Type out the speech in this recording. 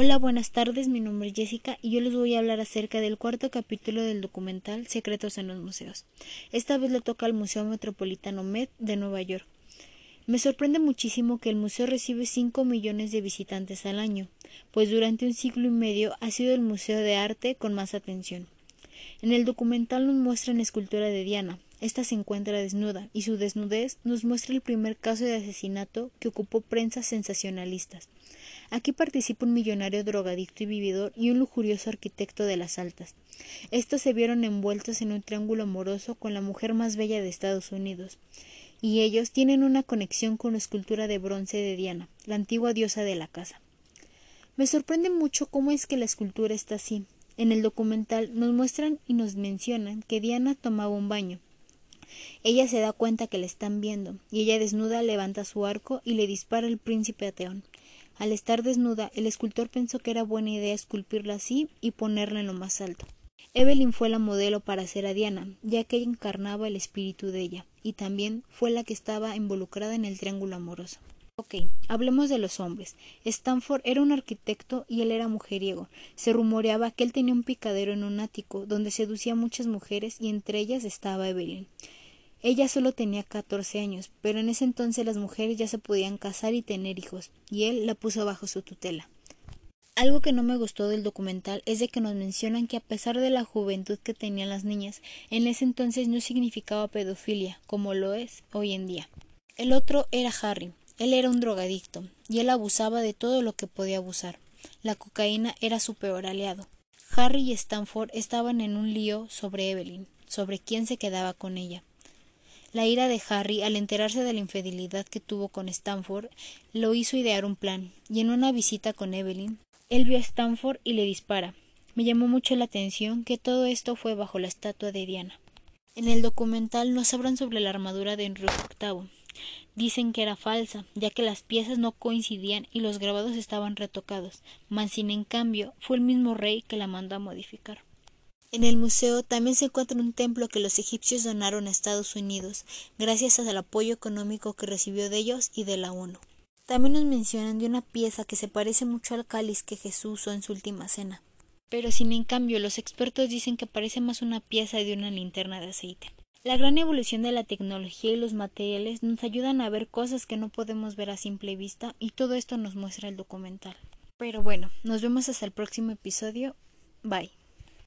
Hola, buenas tardes, mi nombre es Jessica y yo les voy a hablar acerca del cuarto capítulo del documental Secretos en los Museos. Esta vez le toca al Museo Metropolitano Met de Nueva York. Me sorprende muchísimo que el museo recibe 5 millones de visitantes al año, pues durante un siglo y medio ha sido el museo de arte con más atención. En el documental nos muestran escultura de Diana. Esta se encuentra desnuda y su desnudez nos muestra el primer caso de asesinato que ocupó prensas sensacionalistas. Aquí participa un millonario drogadicto y vividor y un lujurioso arquitecto de las altas. Estos se vieron envueltos en un triángulo amoroso con la mujer más bella de Estados Unidos. Y ellos tienen una conexión con la escultura de bronce de Diana, la antigua diosa de la casa. Me sorprende mucho cómo es que la escultura está así. En el documental nos muestran y nos mencionan que Diana tomaba un baño. Ella se da cuenta que la están viendo, y ella desnuda levanta su arco y le dispara al príncipe Ateón. Al estar desnuda, el escultor pensó que era buena idea esculpirla así y ponerla en lo más alto. Evelyn fue la modelo para hacer a Diana, ya que ella encarnaba el espíritu de ella, y también fue la que estaba involucrada en el triángulo amoroso. Ok, hablemos de los hombres. Stanford era un arquitecto y él era mujeriego. Se rumoreaba que él tenía un picadero en un ático donde seducía a muchas mujeres y entre ellas estaba Evelyn. Ella solo tenía catorce años, pero en ese entonces las mujeres ya se podían casar y tener hijos, y él la puso bajo su tutela. Algo que no me gustó del documental es de que nos mencionan que a pesar de la juventud que tenían las niñas, en ese entonces no significaba pedofilia, como lo es hoy en día. El otro era Harry. Él era un drogadicto, y él abusaba de todo lo que podía abusar. La cocaína era su peor aliado. Harry y Stanford estaban en un lío sobre Evelyn, sobre quién se quedaba con ella. La ira de Harry, al enterarse de la infidelidad que tuvo con Stanford, lo hizo idear un plan, y en una visita con Evelyn, él vio a Stanford y le dispara. Me llamó mucho la atención que todo esto fue bajo la estatua de Diana. En el documental nos hablan sobre la armadura de Enrique VIII. Dicen que era falsa, ya que las piezas no coincidían y los grabados estaban retocados, mas sin en cambio fue el mismo rey que la mandó a modificar. En el museo también se encuentra un templo que los egipcios donaron a Estados Unidos, gracias al apoyo económico que recibió de ellos y de la ONU. También nos mencionan de una pieza que se parece mucho al cáliz que Jesús usó en su última cena. Pero sin en cambio los expertos dicen que parece más una pieza de una linterna de aceite. La gran evolución de la tecnología y los materiales nos ayudan a ver cosas que no podemos ver a simple vista y todo esto nos muestra el documental. Pero bueno, nos vemos hasta el próximo episodio. Bye.